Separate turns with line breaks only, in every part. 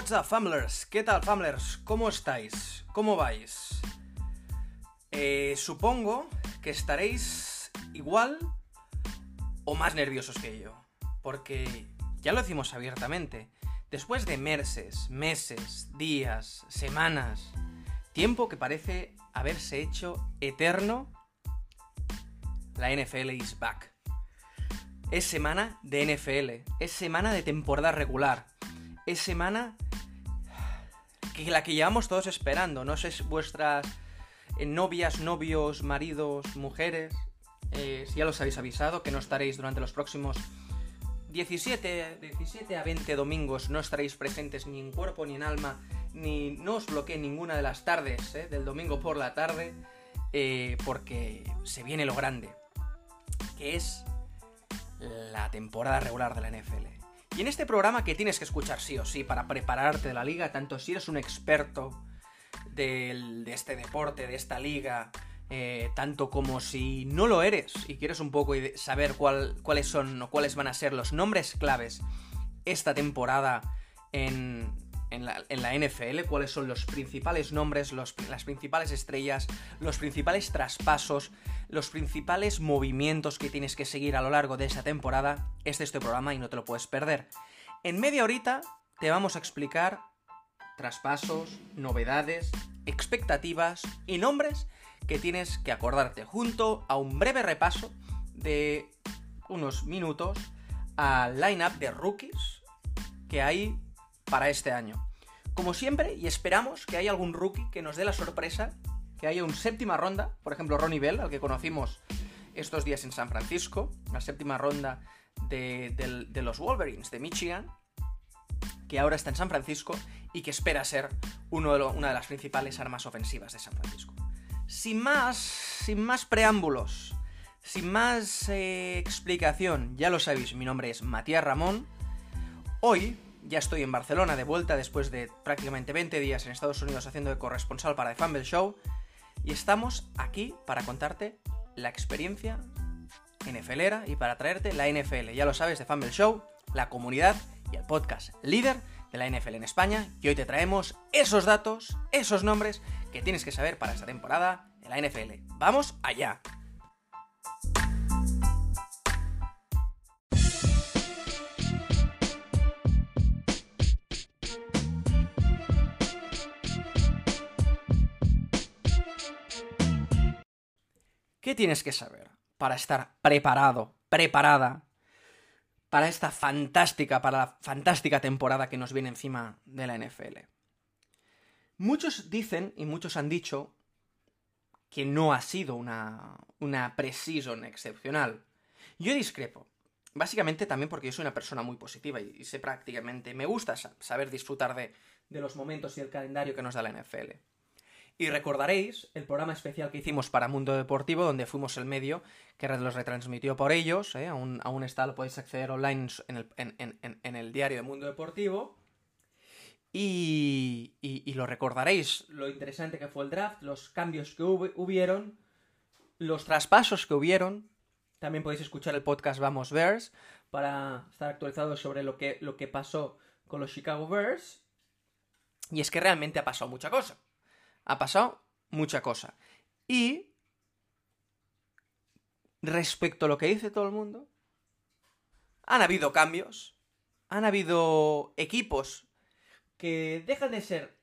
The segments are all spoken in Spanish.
What's up, Famblers? ¿Qué tal, Famblers? ¿Cómo estáis? ¿Cómo vais? Eh, supongo que estaréis igual o más nerviosos que yo. Porque ya lo decimos abiertamente. Después de meses, meses, días, semanas, tiempo que parece haberse hecho eterno, la NFL is back. Es semana de NFL, es semana de temporada regular, es semana que la que llevamos todos esperando. No sé si vuestras eh, novias, novios, maridos, mujeres, eh, si ya los habéis avisado, que no estaréis durante los próximos 17, 17 a 20 domingos, no estaréis presentes ni en cuerpo ni en alma, ni no os bloqueé ninguna de las tardes eh, del domingo por la tarde, porque se viene lo grande, que es la temporada regular de la NFL. Y en este programa que tienes que escuchar sí o sí para prepararte de la liga, tanto si eres un experto de este deporte, de esta liga, eh, tanto como si no lo eres y quieres un poco saber cuáles son o cuáles van a ser los nombres claves esta temporada en, en la, NFL, cuáles son los principales nombres, las principales estrellas, los principales traspasos, los principales movimientos que tienes que seguir a lo largo de esa temporada, este es este programa y no te lo puedes perder. En media horita te vamos a explicar traspasos, novedades, expectativas y nombres que tienes que acordarte junto a un breve repaso de unos minutos al line-up de rookies que hay para este año. Como siempre, y esperamos que haya algún rookie que nos dé la sorpresa, que haya un séptima ronda, por ejemplo Ronnie Bell, al que conocimos estos días en San Francisco, la séptima ronda de, los Wolverines de Michigan, que ahora está en San Francisco y que espera ser una de las principales armas ofensivas de San Francisco. Sin más, sin más preámbulos, sin más eh, explicación, ya lo sabéis, mi nombre es Matías Ramón. Hoy ya estoy en Barcelona de vuelta después de prácticamente 20 días en Estados Unidos haciendo de corresponsal para The Fumble Show. Y estamos aquí para contarte la experiencia NFLera y para traerte la NFL. Ya lo sabes, The Fumble Show, la comunidad y el podcast líder de la NFL en España. Y hoy te traemos esos datos, esos nombres que tienes que saber para esta temporada de la NFL. ¡Vamos allá! ¿Qué tienes que saber para estar preparado, preparada para esta fantástica, para la fantástica temporada que nos viene encima de la NFL? Muchos dicen y muchos han dicho que no ha sido una, una pre-season excepcional. Yo discrepo. Básicamente también porque yo soy una persona muy positiva y, sé prácticamente, me gusta saber disfrutar de, de los momentos y el calendario que nos da la NFL. Y recordaréis el programa especial que hicimos para Mundo Deportivo, donde fuimos el medio que los retransmitió por ellos. ¿eh? Aún, aún, está, lo podéis acceder online en el, en, el, diario de Mundo Deportivo. Y, y, lo recordaréis, lo interesante que fue el draft, los cambios que hubieron, los traspasos que hubieron. También podéis escuchar el podcast Vamos Bears para estar actualizados sobre lo que, lo que pasó con los Chicago Bears. Y es que realmente ha pasado mucha cosa ha pasado mucha cosa. Y respecto a lo que dice todo el mundo, han habido cambios, han habido equipos que dejan de ser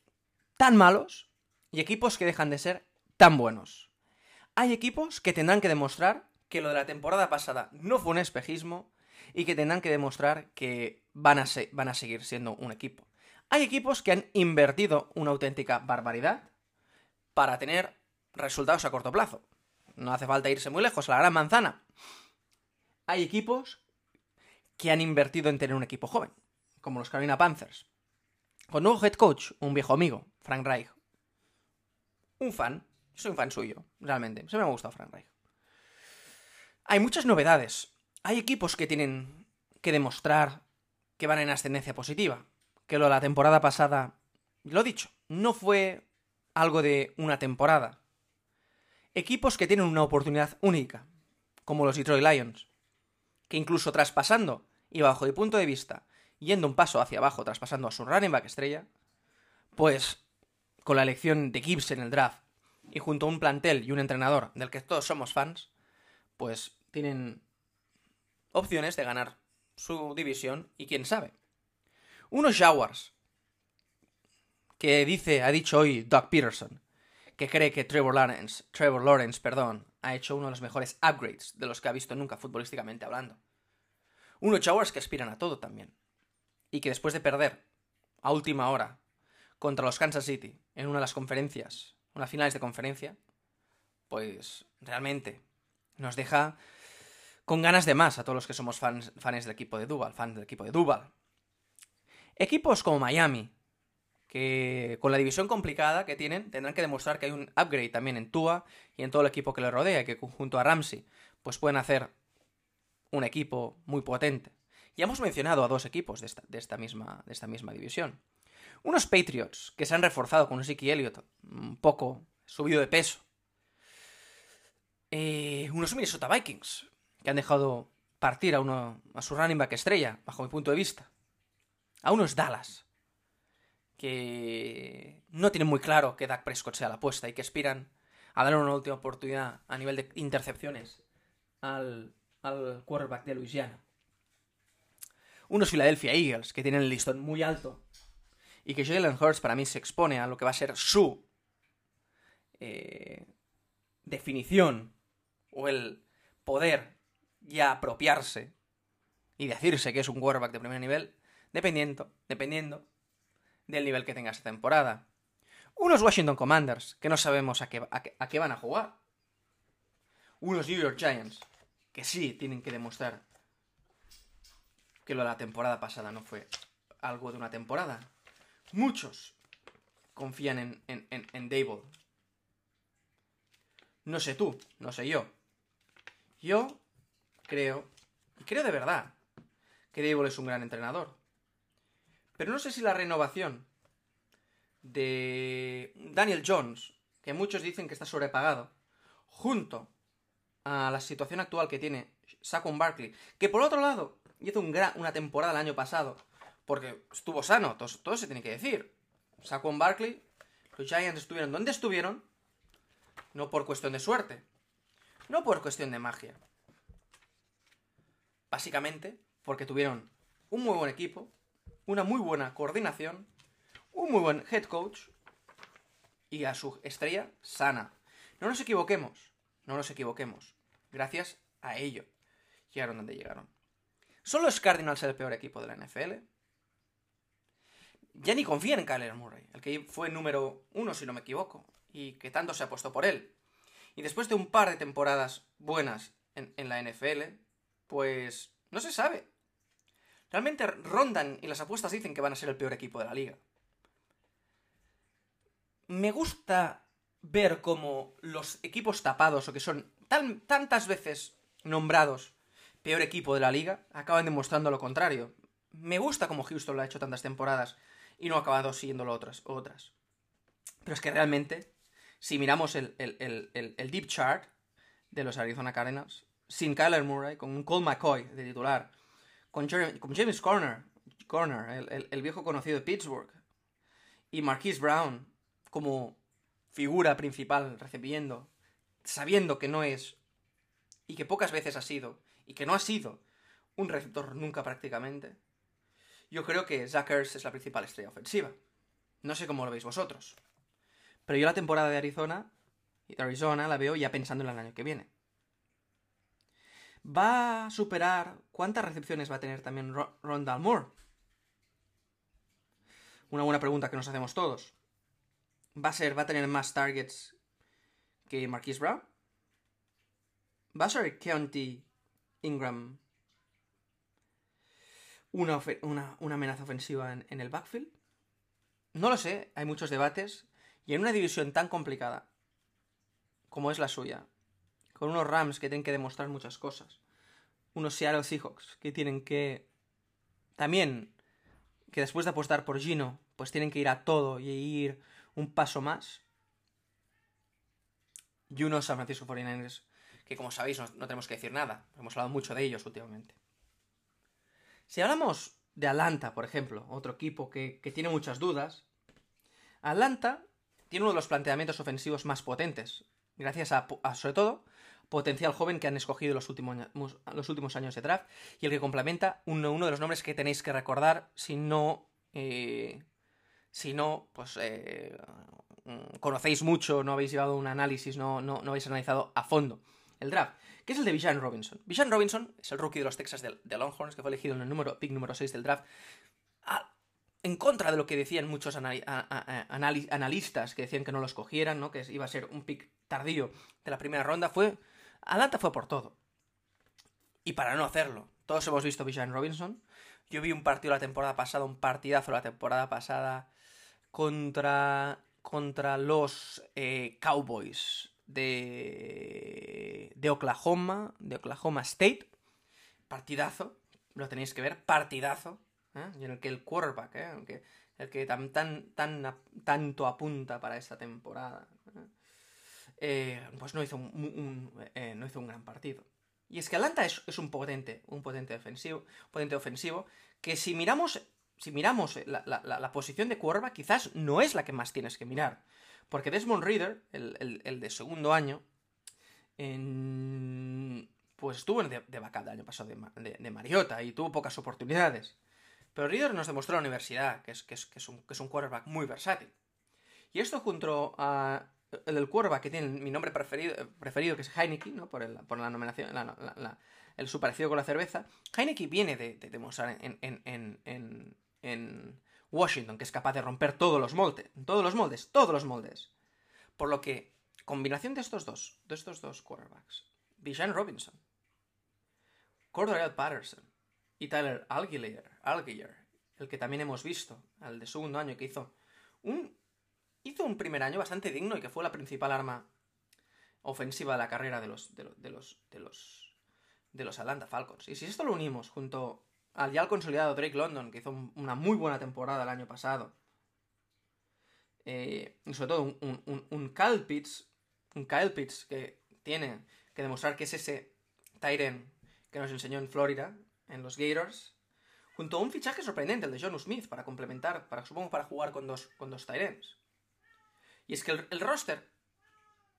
tan malos y equipos que dejan de ser tan buenos. Hay equipos que tendrán que demostrar que lo de la temporada pasada no fue un espejismo y que tendrán que demostrar que van a, van a seguir siendo un equipo. Hay equipos que han invertido una auténtica barbaridad para tener resultados a corto plazo. No hace falta irse muy lejos, a la gran manzana. Hay equipos que han invertido en tener un equipo joven, como los Carolina Panthers. Con nuevo head coach, un viejo amigo, Frank Reich. Un fan, soy un fan suyo, realmente. Se me ha gustado Frank Reich. Hay muchas novedades. Hay equipos que tienen que demostrar que van en ascendencia positiva. Que lo de la temporada pasada, lo dicho, no fue algo de una temporada. Equipos que tienen una oportunidad única, como los Detroit Lions, que incluso traspasando, y bajo mi punto de vista, yendo un paso hacia abajo, traspasando a su running back estrella, pues con la elección de Gibbs en el draft y junto a un plantel y un entrenador del que todos somos fans, pues tienen opciones de ganar su división y quién sabe. Unos Jaguars que dice, ha dicho hoy Doug Peterson, que cree que Trevor Lawrence, Trevor Lawrence, perdón, ha hecho uno de los mejores upgrades de los que ha visto nunca futbolísticamente hablando. Unos Jaguars que aspiran a todo también. Y que después de perder a última hora contra los Kansas City en una de las conferencias, unas finales de conferencia, pues realmente nos deja con ganas de más a todos los que somos fans, fans del equipo de Duval, fans del equipo de Duval. Equipos como Miami, que con la división complicada que tienen, tendrán que demostrar que hay un upgrade también en Tua y en todo el equipo que le rodea, que junto a Ramsey, pues pueden hacer un equipo muy potente. Ya hemos mencionado a dos equipos de esta, de esta, misma, de esta misma división. Unos Patriots que se han reforzado con un Siki Elliott un poco subido de peso. Eh, unos Minnesota Vikings que han dejado partir a, uno, a su running back estrella, bajo mi punto de vista. A unos Dallas que no tienen muy claro que Dak Prescott sea la apuesta y que aspiran a dar una última oportunidad a nivel de intercepciones al, al quarterback de Louisiana. Unos Philadelphia Eagles que tienen el listón muy alto y que Jalen Hurts para mí se expone a lo que va a ser su eh, definición o el poder ya apropiarse y decirse que es un quarterback de primer nivel, dependiendo, dependiendo del nivel que tenga esta temporada. Unos Washington Commanders, que no sabemos a qué, a qué van a jugar. Unos New York Giants, que sí tienen que demostrar que lo de la temporada pasada no fue algo de una temporada. Muchos confían en, en, en, en Dable. No sé tú, no sé yo. Yo creo, y creo de verdad, que Dable es un gran entrenador. Pero no sé si la renovación de Daniel Jones, que muchos dicen que está sobrepagado, junto a la situación actual que tiene Saquon Barkley, que por otro lado hizo un una temporada el año pasado, porque estuvo sano, todo, se tiene que decir. Saquon Barkley, los Giants estuvieron donde estuvieron, no por cuestión de suerte, no por cuestión de magia. Básicamente porque tuvieron un muy buen equipo, una muy buena coordinación, un muy buen head coach y a su estrella sana. No nos equivoquemos, no nos equivoquemos. Gracias a ello llegaron donde llegaron. ¿Son los Cardinals el peor equipo de la NFL? Ya ni confían en Kyler Murray, el que fue número uno, si no me equivoco, y que tanto se apostó por él. Y después de un par de temporadas buenas en, en la NFL, pues no se sabe. Realmente rondan y las apuestas dicen que van a ser el peor equipo de la liga. Me gusta ver cómo los equipos tapados o que son tan, tantas veces nombrados peor equipo de la liga acaban demostrando lo contrario. Me gusta cómo Houston lo ha hecho tantas temporadas y no ha acabado siguiéndolo otras. otras. Pero es que realmente, si miramos el, el deep chart de los Arizona Cardinals, sin Kyler Murray, con un Cole McCoy de titular, con, James Corner, Corner el, viejo conocido de Pittsburgh, y Marquise Brown como figura principal recibiendo, sabiendo que no es, y que pocas veces ha sido, y que no ha sido un receptor nunca prácticamente, yo creo que Zach es la principal estrella ofensiva. No sé cómo lo veis vosotros. Pero yo la temporada de Arizona, y de Arizona la veo ya pensando en el año que viene. ¿Va a superar cuántas recepciones va a tener también Ron Dalmore? Una buena pregunta que nos hacemos todos. ¿Va a ser, va a tener más targets que Marquise Brown? ¿Va a ser County Ingram una, una, amenaza ofensiva en, en el backfield? No lo sé, hay muchos debates. Y en una división tan complicada como es la suya, con unos Rams que tienen que demostrar muchas cosas, unos Seattle Seahawks que tienen que también, que después de apostar por Gino, pues tienen que ir a todo y ir un paso más, y unos San Francisco 49ers que como sabéis no, tenemos que decir nada, hemos hablado mucho de ellos últimamente. Si hablamos de Atlanta, por ejemplo, otro equipo que, tiene muchas dudas. Atlanta tiene uno de los planteamientos ofensivos más potentes, gracias a, sobre todo, potencial joven que han escogido los últimos, los últimos años de draft y el que complementa uno, de los nombres que tenéis que recordar si no, eh, si no, pues eh, conocéis mucho, no habéis llevado un análisis, no, no, no habéis analizado a fondo el draft que es el de Bijan Robinson. Bijan Robinson es el rookie de los Texas de, Longhorns, que fue elegido en el número, pick número 6 del draft. en contra de lo que decían muchos analistas que decían que no los cogieran, ¿no? que iba a ser un pick tardío de la primera ronda, fue. Atlanta fue por todo. Y para no hacerlo, todos hemos visto Bijan Robinson. Yo vi un partido la temporada pasada, un partidazo la temporada pasada contra, contra los eh, Cowboys de, de Oklahoma, de Oklahoma State. Partidazo, lo tenéis que ver, partidazo. ¿eh? Y en el que el quarterback, ¿eh? el que, el que tan, tan, tan, tanto apunta para esta temporada, ¿eh? pues no hizo un, no hizo un gran partido. Y es que Atlanta es, es, un potente, un potente ofensivo, potente ofensivo, que si miramos, si miramos la, la, posición de quarterback, quizás no es la que más tienes que mirar. Porque Desmond Reader, el, de segundo año, pues estuvo de, de el año pasado de, Mariota y tuvo pocas oportunidades. Pero Reader nos demostró en la universidad que es, que es, un, quarterback muy versátil. Y esto junto a el quarterback que tiene mi nombre preferido, preferido que es Heineken, ¿no? por, la nominación, el su parecido con la cerveza. Heineken viene de, demostrar en, en Washington, que es capaz de romper todos los moldes, todos los moldes, todos los moldes. Por lo que, combinación de estos dos, de estos dos quarterbacks, Bijan Robinson, Cordell Patterson y Tyler Algier, el que también hemos visto, al de segundo año, que hizo un, hizo un primer año bastante digno y que fue la principal arma ofensiva de la carrera de los, de de los, de los Atlanta Falcons. Y si esto lo unimos junto al ya consolidado Drake London, que hizo una muy buena temporada el año pasado. Eh, y sobre todo un, un, un Kyle Pitts, un Kyle Pitts que tiene que demostrar que es ese Tyren que nos enseñó en Florida, en los Gators, junto a un fichaje sorprendente, el de John Smith, para complementar, para, supongo para jugar con dos, con dos Tyrens. Y es que el, roster,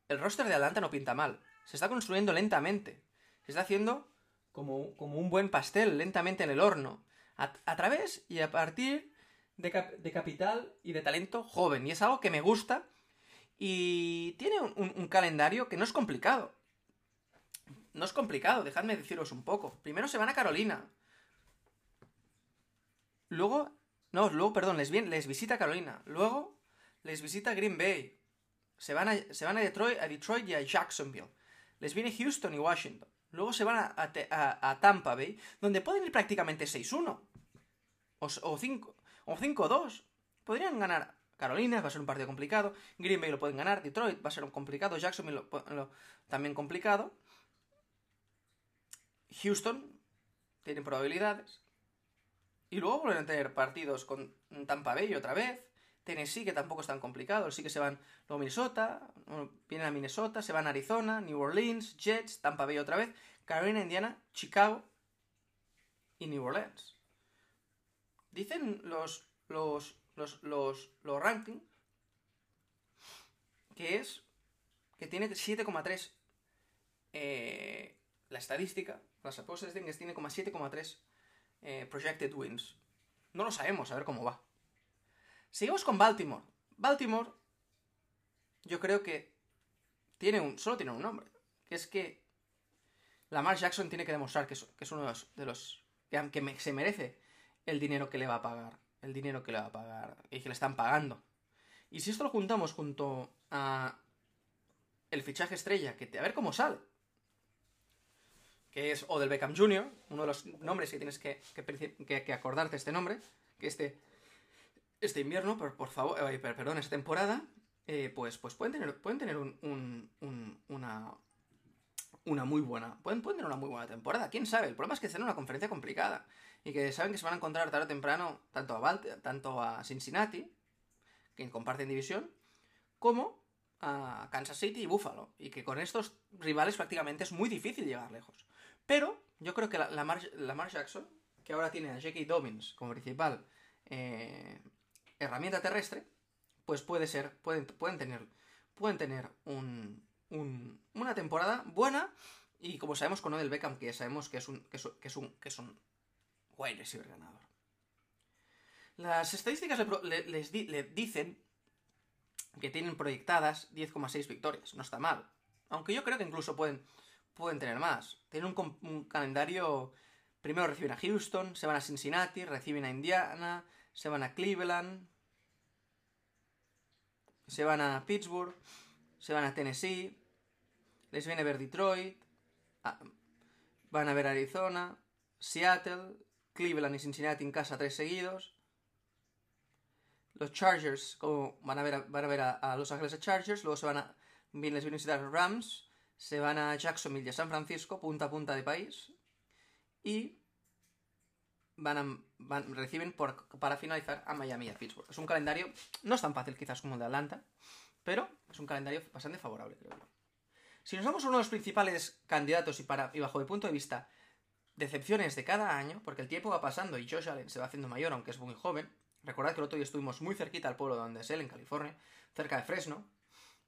el roster de Atlanta no pinta mal, se está construyendo lentamente, se está haciendo como, un buen pastel, lentamente en el horno, a, través y a partir de, capital y de talento joven. Y es algo que me gusta y tiene un, calendario que no es complicado. No es complicado, dejadme deciros un poco. Primero se van a Carolina. Luego, no, luego, perdón, les, les visita Carolina. Luego les visita Green Bay. Se van, a, se van a, Detroit, a Detroit y a Jacksonville. Les viene Houston y Washington. Luego se van a, Tampa Bay, donde pueden ir prácticamente 6-1. O 5-2. O Podrían ganar Carolina, va a ser un partido complicado. Green Bay lo pueden ganar. Detroit va a ser un complicado. Jacksonville también complicado. Houston tiene probabilidades. Y luego vuelven a tener partidos con Tampa Bay otra vez. Tennessee, que tampoco es tan complicado, sí que se van luego Minnesota, vienen a Minnesota, se van a Arizona, New Orleans, Jets, Tampa Bay otra vez, Carolina, Indiana, Chicago y New Orleans. Dicen los, los, los, los, los rankings que es que tiene 7,3 eh, la estadística, las apuestas dicen que tiene 7,3 eh, projected wins. No lo sabemos, a ver cómo va. Seguimos con Baltimore. Baltimore, yo creo que tiene un, solo tiene un nombre, que es que Lamar Jackson tiene que demostrar que es, uno de los, que, se merece el dinero que le va a pagar, el dinero que le va a pagar y que le están pagando. Y si esto lo juntamos junto a el fichaje estrella, que a ver cómo sale, que es Odell Beckham Jr., uno de los nombres que tienes que, que, que acordarte este nombre, que este este invierno, por, por favor, eh, perdón, esta temporada, eh, pues, pues pueden tener, pueden tener un, una, una muy buena, pueden, pueden tener una muy buena temporada, quién sabe, el problema es que en una conferencia complicada y que saben que se van a encontrar tarde o temprano tanto a, tanto a Cincinnati, que comparten división, como a Kansas City y Buffalo, y que con estos rivales prácticamente es muy difícil llegar lejos. Pero yo creo que la, la, Mar, Jackson que ahora tiene a J.K. Dobbins como principal eh, herramienta terrestre, pues puede ser, pueden, pueden tener, pueden tener un, una temporada buena y como sabemos con Odell Beckham, que sabemos que es un, que es, un, que es un ganador. Las estadísticas le, les le dicen que tienen proyectadas 10,6 victorias. No está mal. Aunque yo creo que incluso pueden, pueden tener más. Tienen un, calendario... Primero reciben a Houston, se van a Cincinnati, reciben a Indiana, se van a Cleveland, se van a Pittsburgh, se van a Tennessee, les viene a ver Detroit, van a ver Arizona, Seattle, Cleveland y Cincinnati en casa tres seguidos, los Chargers, como van a ver a, van a, ver a, Los Ángeles Chargers, luego se van a, bien les vienen a visitar Rams, se van a Jacksonville y a San Francisco, punta a punta de país, y van a, reciben para finalizar a Miami y a Pittsburgh. Es un calendario, no es tan fácil quizás como el de Atlanta, pero es un calendario bastante favorable, creo yo. Si nos vamos a uno de los principales candidatos y, para, y bajo mi punto de vista, decepciones de cada año, porque el tiempo va pasando y Josh Allen se va haciendo mayor, aunque es muy joven, Recordad que el otro día estuvimos muy cerquita al pueblo donde es él, en California, cerca de Fresno,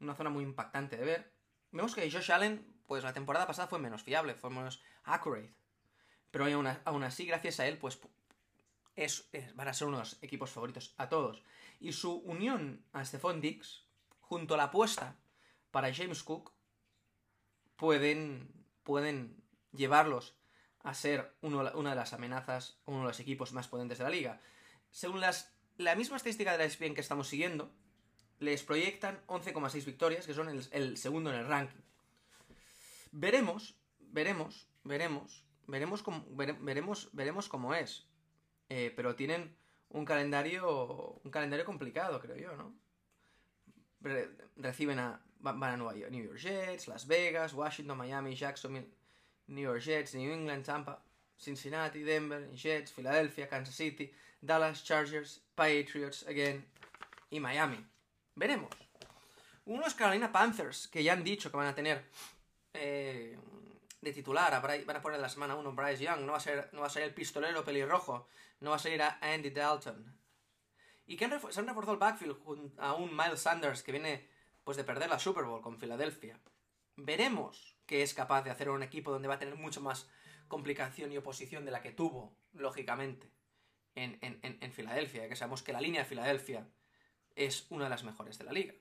una zona muy impactante de ver. Vemos que Josh Allen, pues la temporada pasada fue menos fiable, fue menos accurate. Pero aún, así, gracias a él, pues es, van a ser unos equipos favoritos a todos. Y su unión a Stephon Dix, junto a la apuesta para James Cook, pueden, pueden llevarlos a ser una de las amenazas, uno de los equipos más potentes de la liga según las, la misma estadística de la ESPN que estamos siguiendo, les proyectan 11,6 victorias, que son el, segundo en el ranking. Veremos, veremos, veremos, veremos cómo, veremos, veremos cómo es. Eh, pero tienen un calendario, un calendario complicado, creo yo, ¿no? reciben a, van a Nueva York, New York Jets, Las Vegas, Washington, Miami, Jacksonville, New York Jets, New England, Tampa, Cincinnati, Denver, Jets, Philadelphia, Kansas City, Dallas Chargers, Patriots, again, y Miami. Veremos. Unos Carolina Panthers, que ya han dicho que van a tener eh, de titular, a van a poner en la semana 1 Bryce Young, no va, a ser, no va a ser el pistolero pelirrojo, no va a ser a Andy Dalton. Y que se han reforzado el backfield a un Miles Sanders que viene pues de perder la Super Bowl con Filadelfia. Veremos qué es capaz de hacer un equipo donde va a tener mucho más complicación y oposición de la que tuvo, lógicamente en, Filadelfia, que sabemos que la línea de Filadelfia es una de las mejores de la liga.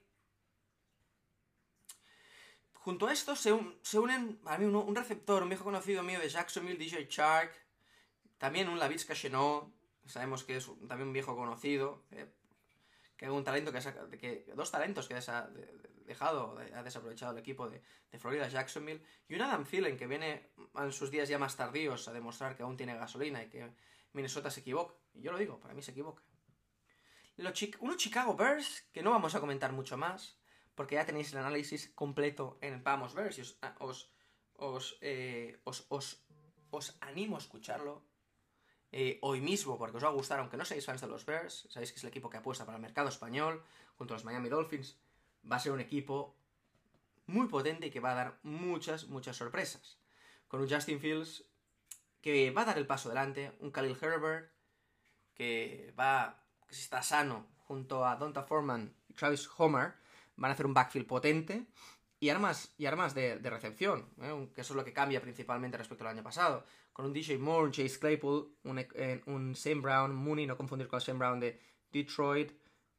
Junto a esto se, unen a mí un, receptor, un viejo conocido mío de Jacksonville, DJ Shark, también un Lavitz Chenot, sabemos que es también un viejo conocido, eh, que es un talento que, que dos talentos que ha dejado, ha desaprovechado el equipo de, de, Florida Jacksonville, y un Adam Thielen que viene en sus días ya más tardíos a demostrar que aún tiene gasolina y que Minnesota se equivoca. Y yo lo digo, para mí se equivoca. Los unos Chicago Bears, que no vamos a comentar mucho más, porque ya tenéis el análisis completo en Vamos Bears y os, ah, eh, os, os, os, animo a escucharlo eh, hoy mismo, porque os va a gustar, aunque no seáis fans de los Bears, sabéis que es el equipo que apuesta para el mercado español, junto a los Miami Dolphins, va a ser un equipo muy potente y que va a dar muchas, muchas sorpresas. Con un Justin Fields que va a dar el paso adelante, un Khalil Herbert, que va, que si está sano, junto a Donta Foreman y Travis Homer, van a hacer un backfield potente y armas, y armas de, recepción, ¿eh? que eso es lo que cambia principalmente respecto al año pasado. Con un DJ Moore, un Chase Claypool, un, eh, un Sam Brown, Mooney, no confundir con el Sam Brown de Detroit,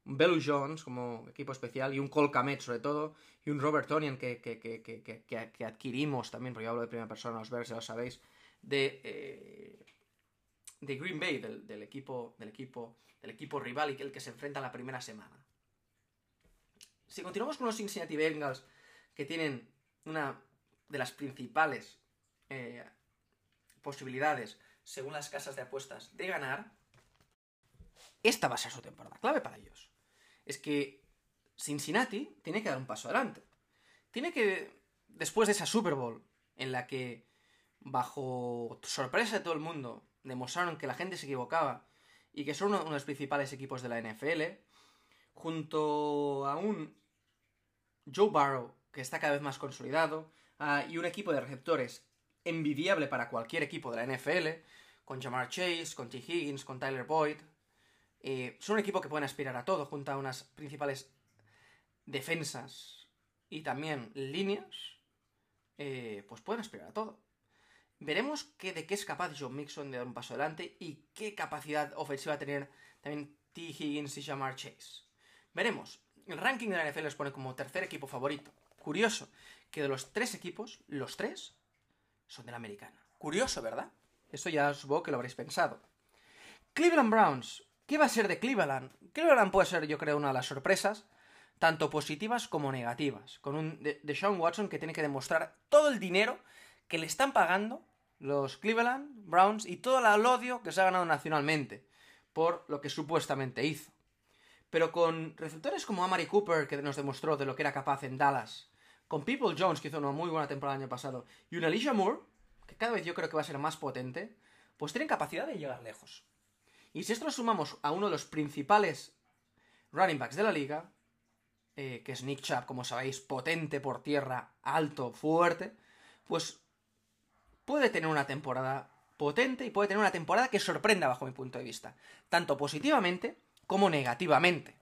un Bellu Jones como equipo especial y un Cole Kamet sobre todo, y un Robert Tonian que, que, que, adquirimos también, porque yo hablo de primera persona, los Bears, ya lo sabéis, de, eh, de Green Bay, del, equipo, del, equipo, del equipo rival y el que se enfrenta en la primera semana. Si continuamos con los Cincinnati Bengals, que tienen una de las principales eh, posibilidades, según las casas de apuestas, de ganar, esta va a ser su temporada clave para ellos. Es que Cincinnati tiene que dar un paso adelante. Tiene que, después de esa Super Bowl, en la que bajo sorpresa de todo el mundo, demostraron que la gente se equivocaba y que son uno, de los principales equipos de la NFL, junto a un Joe Barrow que está cada vez más consolidado, ah, y un equipo de receptores envidiable para cualquier equipo de la NFL, con Jamar Chase, con T. Higgins, con Tyler Boyd. Eh, son un equipo que pueden aspirar a todo, junto a unas principales defensas y también líneas, eh, pues pueden aspirar a todo. Veremos que, de qué es capaz John Mixon de dar un paso adelante y qué capacidad ofensiva tener también T. Higgins y Jamar Chase. Veremos. El ranking de la NFL les pone como tercer equipo favorito. Curioso que de los tres equipos, los tres son de la americana. Curioso, ¿verdad? Eso ya supongo que lo habréis pensado. Cleveland Browns. ¿Qué va a ser de Cleveland? Cleveland puede ser, yo creo, una de las sorpresas, tanto positivas como negativas. Con un de, Sean Watson que tiene que demostrar todo el dinero que le están pagando los Cleveland Browns y todo el odio que se ha ganado nacionalmente por lo que supuestamente hizo. Pero con receptores como Amari Cooper, que nos demostró de lo que era capaz en Dallas, con People Jones, que hizo una muy buena temporada el año pasado, y un Alicia Moore, que cada vez yo creo que va a ser más potente, pues tienen capacidad de llegar lejos. Y si esto lo sumamos a uno de los principales running backs de la liga, eh, que es Nick Chubb, como sabéis, potente por tierra, alto, fuerte, pues puede tener una temporada potente y puede tener una temporada que sorprenda bajo mi punto de vista, tanto positivamente como negativamente.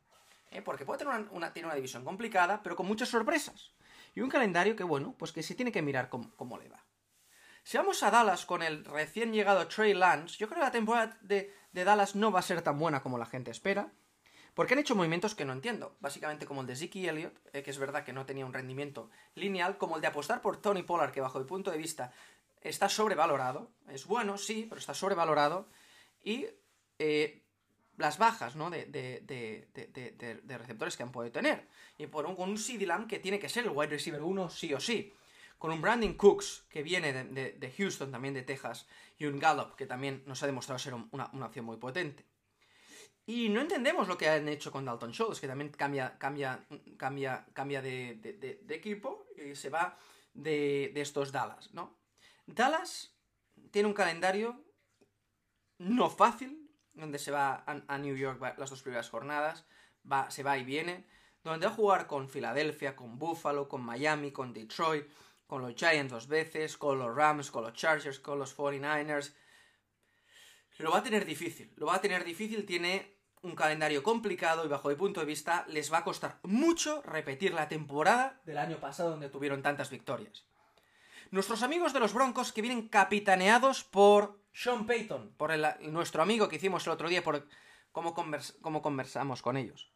¿eh? Porque puede tener una, tiene una división complicada, pero con muchas sorpresas. Y un calendario que, bueno, pues que se tiene que mirar cómo, le va. Si vamos a Dallas con el recién llegado Trey Lance, yo creo que la temporada de, Dallas no va a ser tan buena como la gente espera. Porque han hecho movimientos que no entiendo. Básicamente como el de Ziki Elliott, eh, que es verdad que no tenía un rendimiento lineal, como el de apostar por Tony Pollard, que bajo mi punto de vista está sobrevalorado. Es bueno, sí, pero está sobrevalorado. Y eh, las bajas ¿no? de, de, receptores que han podido tener. Y por un, con un CD que tiene que ser el wide receiver 1 sí o sí. Con un Brandon Cooks que viene de, Houston, también de Texas, y un Gallup que también nos ha demostrado ser una, opción muy potente. Y no entendemos lo que han hecho con Dalton Schultz, que también cambia, cambia, cambia, cambia de, equipo y se va de, estos Dallas, ¿no? Dallas tiene un calendario no fácil, donde se va a, New York las dos primeras jornadas, va, se va y viene, donde va a jugar con Filadelfia, con Buffalo, con Miami, con Detroit, con los Giants dos veces, con los Rams, con los Chargers, con los 49ers. Lo va a tener difícil, lo va a tener difícil, tiene un calendario complicado y bajo mi punto de vista les va a costar mucho repetir la temporada del año pasado donde tuvieron tantas victorias. Nuestros amigos de los Broncos que vienen capitaneados por sean Payton, por nuestro amigo que hicimos el otro día, por cómo, conversamos con ellos.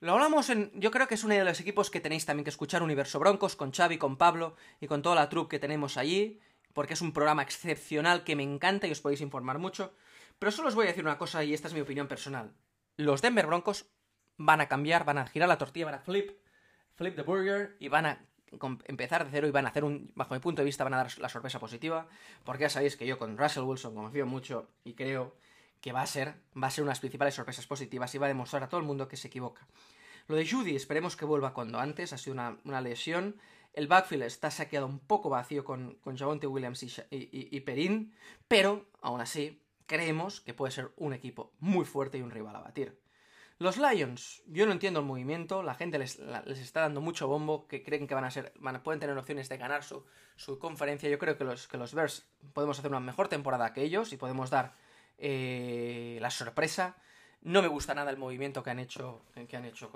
Lo hablamos en. Yo creo que es uno de los equipos que tenéis también que escuchar, Universo Broncos, con Xavi, con Pablo y con toda la troupe que tenemos allí, porque es un programa excepcional que me encanta y os podéis informar mucho. Pero solo os voy a decir una cosa y esta es mi opinión personal. Los Denver Broncos van a cambiar, van a girar la tortilla, van a flip, flip the burger y van a empezar de cero y van a hacer un, bajo mi punto de vista, van a dar la sorpresa positiva, porque ya sabéis que yo con Russell Wilson confío mucho y creo que va a ser, va a ser unas principales sorpresas positivas y va a demostrar a todo el mundo que se equivoca. Lo de Judy, esperemos que vuelva cuando antes, ha sido una, lesión. El backfield está saqueado un poco vacío con, con Javonte Williams y, y, Perin, pero aún así creemos que puede ser un equipo muy fuerte y un rival a batir. Los Lions, yo no entiendo el movimiento, la gente les, está dando mucho bombo, que creen que van a ser, pueden tener opciones de ganar su, conferencia. Yo creo que los, que los Bears podemos hacer una mejor temporada que ellos y podemos dar eh, la sorpresa. No me gusta nada el movimiento que han hecho, que han hecho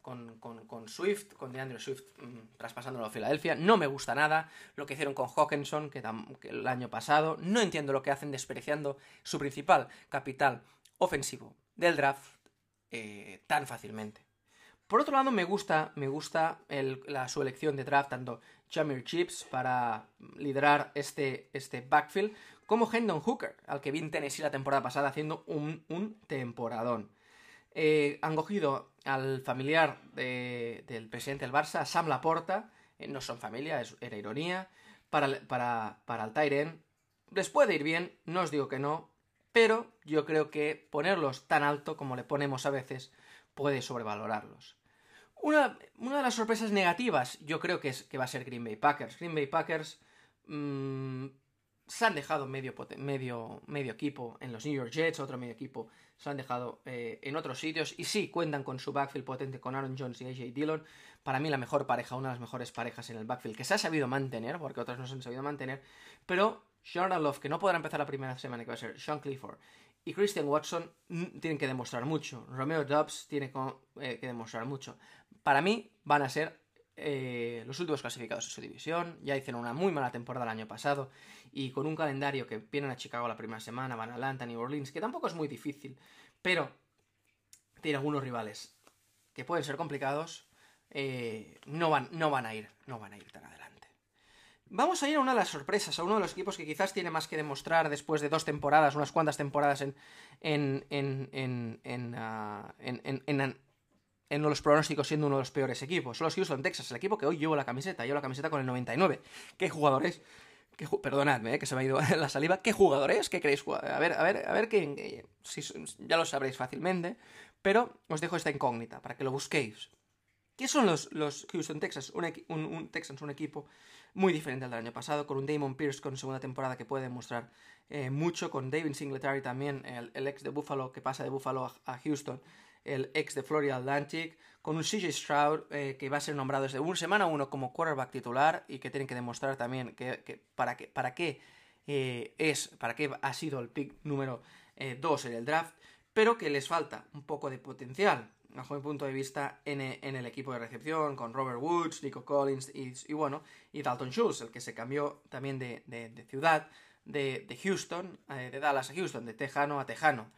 con, Swift, con DeAndre Swift mm, traspasándolo a Filadelfia. No me gusta nada lo que hicieron con Hawkinson que el año pasado. No entiendo lo que hacen despreciando su principal capital ofensivo del draft eh, tan fácilmente. Por otro lado, me gusta, me gusta la, su elección de draft, tanto Jamir Chips para liderar este, este backfield, como Hendon Hooker, al que vi en Tennessee la temporada pasada haciendo un, temporadón. Eh, han cogido al familiar del presidente del Barça, Sam Laporta, eh, no son familia, era ironía, para, para, para el Tyren. Les puede ir bien, no os digo que no, pero yo creo que ponerlos tan alto como le ponemos a veces puede sobrevalorarlos. Una, de las sorpresas negativas yo creo que, es, que va a ser Green Bay Packers. Green Bay Packers mm, se han dejado medio, equipo en los New York Jets, otro medio equipo se han dejado eh, en otros sitios y sí cuentan con su backfield potente con Aaron Jones y AJ Dillon. Para mí la mejor pareja, una de las mejores parejas en el backfield que se ha sabido mantener, porque otras no se han sabido mantener, pero Jordan Love, que no podrá empezar la primera semana, que va a ser Sean Clifford, y Christian Watson mm, tienen que demostrar mucho. Romeo Dobbs tiene eh, que demostrar mucho. Para mí van a ser eh, los últimos clasificados en su división. Ya hicieron una muy mala temporada el año pasado y con un calendario que vienen a Chicago la primera semana, van a Atlanta, New Orleans, que tampoco es muy difícil, pero tiene algunos rivales que pueden ser complicados. Eh, no, van, no van a ir, no van a ir tan adelante. Vamos a ir a una de las sorpresas, a uno de los equipos que quizás tiene más que demostrar después de dos temporadas, unas cuantas temporadas en, en, en, en, en, ah, en los pronósticos siendo uno de los peores equipos. Son los Houston Texas, el equipo que hoy llevo la camiseta, llevo la camiseta con el 99. ¿Qué jugadores? ¿Qué perdonadme, eh, que se me ha ido la saliva. ¿Qué jugadores? ¿Qué jugar? A ver, a ver, a ver, que, ya lo sabréis fácilmente, pero os dejo esta incógnita para que lo busquéis. ¿Qué son los, los Houston Texas? Un, un, un Texans, un equipo muy diferente al del año pasado, con un Damon Pierce con segunda temporada que puede demostrar eh, mucho, con David Singletary también, el, ex de Buffalo que pasa de Buffalo a, Houston, el ex de Florida Atlantic, con un CJ Stroud eh, que va a ser nombrado desde una semana uno como quarterback titular y que tienen que demostrar también que, para, para qué eh, es, para qué ha sido el pick número 2 en el draft, pero que les falta un poco de potencial bajo mi punto de vista, en, el equipo de recepción, con Robert Woods, Nico Collins y, bueno, y Dalton Schultz, el que se cambió también de, ciudad, de, Houston, eh, de Dallas a Houston, de Tejano a Tejano.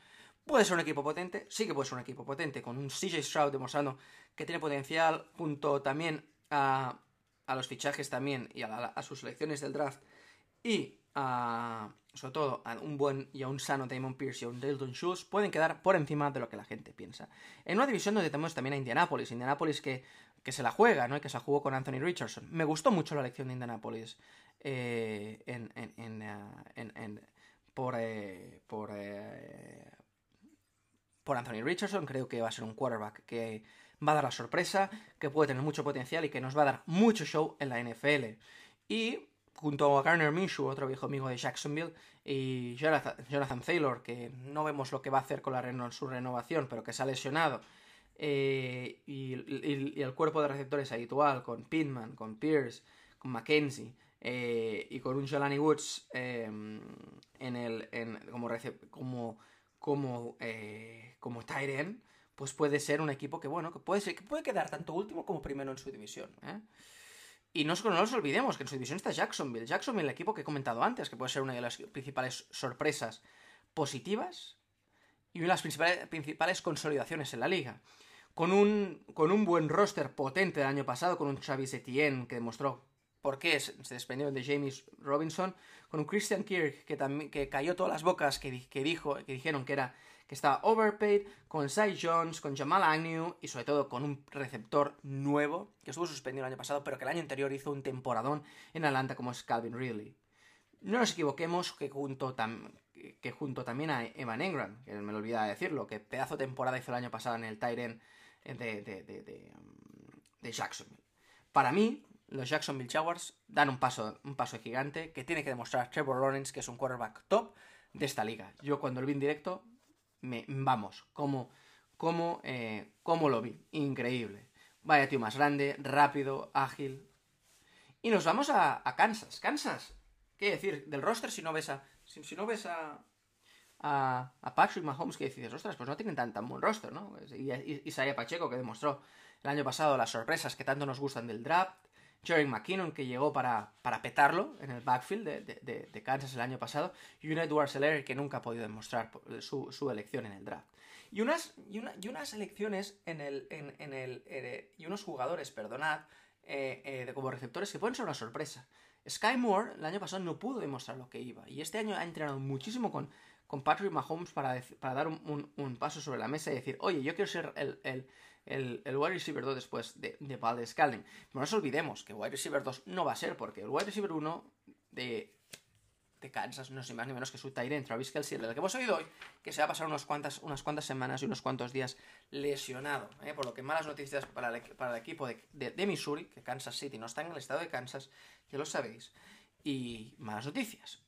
Puede ser un equipo potente, sí que puede ser un equipo potente, con un CJ Stroud demostrando que tiene potencial, junto también a, los fichajes también y a, a sus selecciones del draft, y a, sobre todo a un buen y a un sano Damon Pierce y a un Dalton Schultz, pueden quedar por encima de lo que la gente piensa. En una división donde tenemos también a Indianapolis, Indianapolis que, que se la juega, ¿no? Y que se la jugó con Anthony Richardson. Me gustó mucho la elección de Indianapolis eh, eh, por, eh, por, por Anthony Richardson. Creo que va a ser un quarterback que va a dar la sorpresa, que puede tener mucho potencial y que nos va a dar mucho show en la NFL. Y junto a Garner Minshew, otro viejo amigo de Jacksonville, y Jonathan, Taylor, que no vemos lo que va a hacer con la su renovación, pero que se ha lesionado, eh, y, el cuerpo de receptores habitual, con Pittman, con Pierce, con McKenzie, eh, y con un Jelani Woods em, en el, como, como, como, eh, como Tyren, pues puede ser un equipo que, bueno, que puede, ser, que puede quedar tanto último como primero en su división. Y no, nos olvidemos que en su división está Jacksonville. Jacksonville, el equipo que he comentado antes, que puede ser una de las principales sorpresas positivas y una de las principales, consolidaciones en la liga. Con un, con un buen roster potente del año pasado, con un Travis Etienne que demostró por qué se desprendió de James Robinson, con un Christian Kirk que, también, que cayó todas las bocas que, que, dijo, que dijeron que era que estaba overpaid, con Cy Jones, con Jamal Agnew y sobre todo con un receptor nuevo que estuvo suspendido el año pasado, pero que el año anterior hizo un temporadón en Atlanta como es Calvin Ridley. No nos equivoquemos que junto, que junto también a Evan Engram, que me lo olvidaba decirlo, que pedazo de temporada hizo el año pasado en el Tyren de, de, de, de, Jacksonville. Para mí, los Jacksonville Jaguars dan un paso, un paso gigante que tiene que demostrar Trevor Lawrence que es un quarterback top de esta liga. Yo cuando lo vi en directo me, vamos, como, como, eh, como lo vi, increíble. Vaya tío más grande, rápido, ágil. Y nos vamos a, Kansas. Kansas, ¿qué decir? Del roster si no ves a... Si, no ves a, a, Patrick Mahomes que dices, ostras, pues no tienen tan, tan buen roster, ¿no? Y, y Isaiah Pacheco que demostró el año pasado las sorpresas que tanto nos gustan del draft. Jerry McKinnon, que llegó para, para petarlo en el backfield de, Kansas el año pasado, y un Edward Seller que nunca ha podido demostrar su, elección en el draft. Y unas, y, unas elecciones en el, en, el, eh, y unos jugadores, perdonad, eh, eh, de como receptores que pueden ser una sorpresa. Sky Moore el año pasado no pudo demostrar lo que iba, y este año ha entrenado muchísimo con, con Patrick Mahomes para, para dar un, paso sobre la mesa y decir, oye, yo quiero ser el, el el, el wide receiver 2 después de, de Valdez no nos olvidemos que wide receiver 2 no va a ser, porque el wide receiver 1 de, de Kansas no es ni más ni menos que su Tyrant, Travis Kelsey, el que hemos oído hoy, que se va a pasar unas cuantas, unas cuantas semanas y unos cuantos días lesionado. ¿eh? Por lo que malas noticias para el, para el equipo de, de, Missouri, que Kansas City no está en el estado de Kansas, ya lo sabéis. Y malas noticias.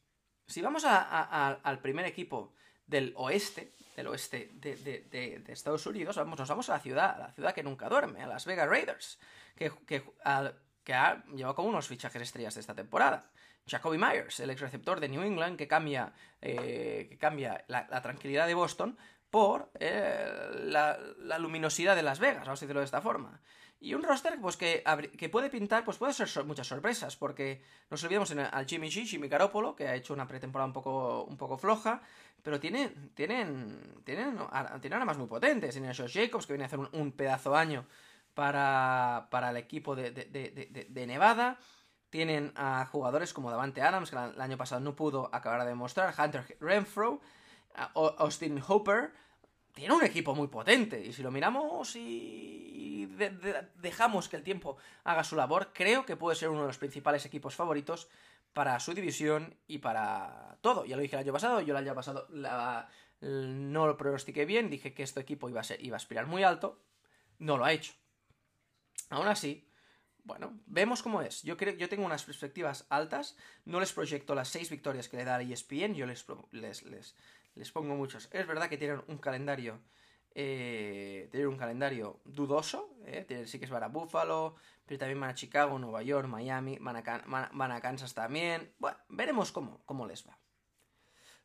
Si vamos al primer equipo del oeste, del oeste de, Estados Unidos, vamos, nos vamos a la ciudad, a la ciudad que nunca duerme, a Las Vegas Raiders, que, que, ha llevado como unos fichajes estrellas de esta temporada. Jacoby Myers, el ex receptor de New England, que cambia, eh, que cambia la, tranquilidad de Boston por eh, la, luminosidad de Las Vegas, vamos a decirlo de esta forma. Y un roster pues, que, que puede pintar, pues puede ser muchas sorpresas, porque nos olvidamos en, al Jimmy G, Jimmy Garoppolo, que ha hecho una pretemporada un poco, un poco floja, pero tienen, tienen, tienen, tienen armas muy potentes. Tienen a Josh Jacobs, que viene a hacer un, pedazo año para, para el equipo de, de, Nevada. Tienen a jugadores como Davante Adams, que el año pasado no pudo acabar de demostrar, Hunter Renfro, Austin Hooper, tiene un equipo muy potente. Y si lo miramos y dejamos que el tiempo haga su labor, creo que puede ser uno de los principales equipos favoritos para su división y para todo. Ya lo dije el año pasado, yo el año pasado no lo pronostiqué bien, dije que este equipo iba a, ser, iba a aspirar muy alto, no lo ha hecho. Aún así, bueno, vemos cómo es. Yo, creo, yo tengo unas perspectivas altas, no les proyecto las seis victorias que le da ESPN, yo les, les, les pongo muchos. Es verdad que tienen un calendario. Eh, tienen un calendario dudoso. Eh, sí que es para Buffalo, pero también van a Chicago, Nueva York, Miami, van a, Kansas también. Bueno, veremos cómo, cómo les va.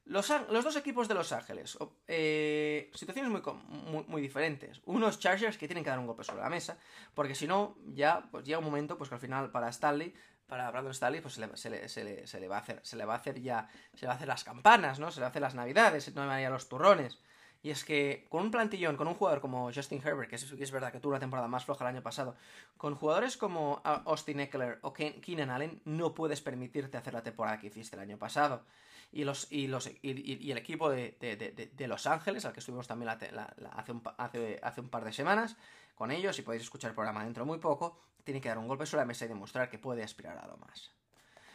Los, dos equipos de Los Ángeles. Eh, situaciones muy, muy, diferentes. Unos Chargers que tienen que dar un golpe sobre la mesa. Porque si no, ya pues llega un momento pues que al final para Stanley para Brandon Staley, pues se le, se, le, va a hacer, se le va a hacer ya, se le va a hacer las campanas, ¿no? Se le va a hacer las navidades, no me los turrones. Y es que con un plantillón, con un jugador como Justin Herbert, que es, es, verdad que tuvo una temporada más floja el año pasado, con jugadores como Austin Eckler o Keenan Allen, no puedes permitirte hacer la temporada que hiciste el año pasado. Y, los, y, los, y, el equipo de, Los Ángeles, al que estuvimos también hace, un, hace, hace un par de semanas, con ellos, y podéis escuchar el programa dentro muy poco, tiene que dar un golpe sobre la mesa y demostrar que puede aspirar a lo más.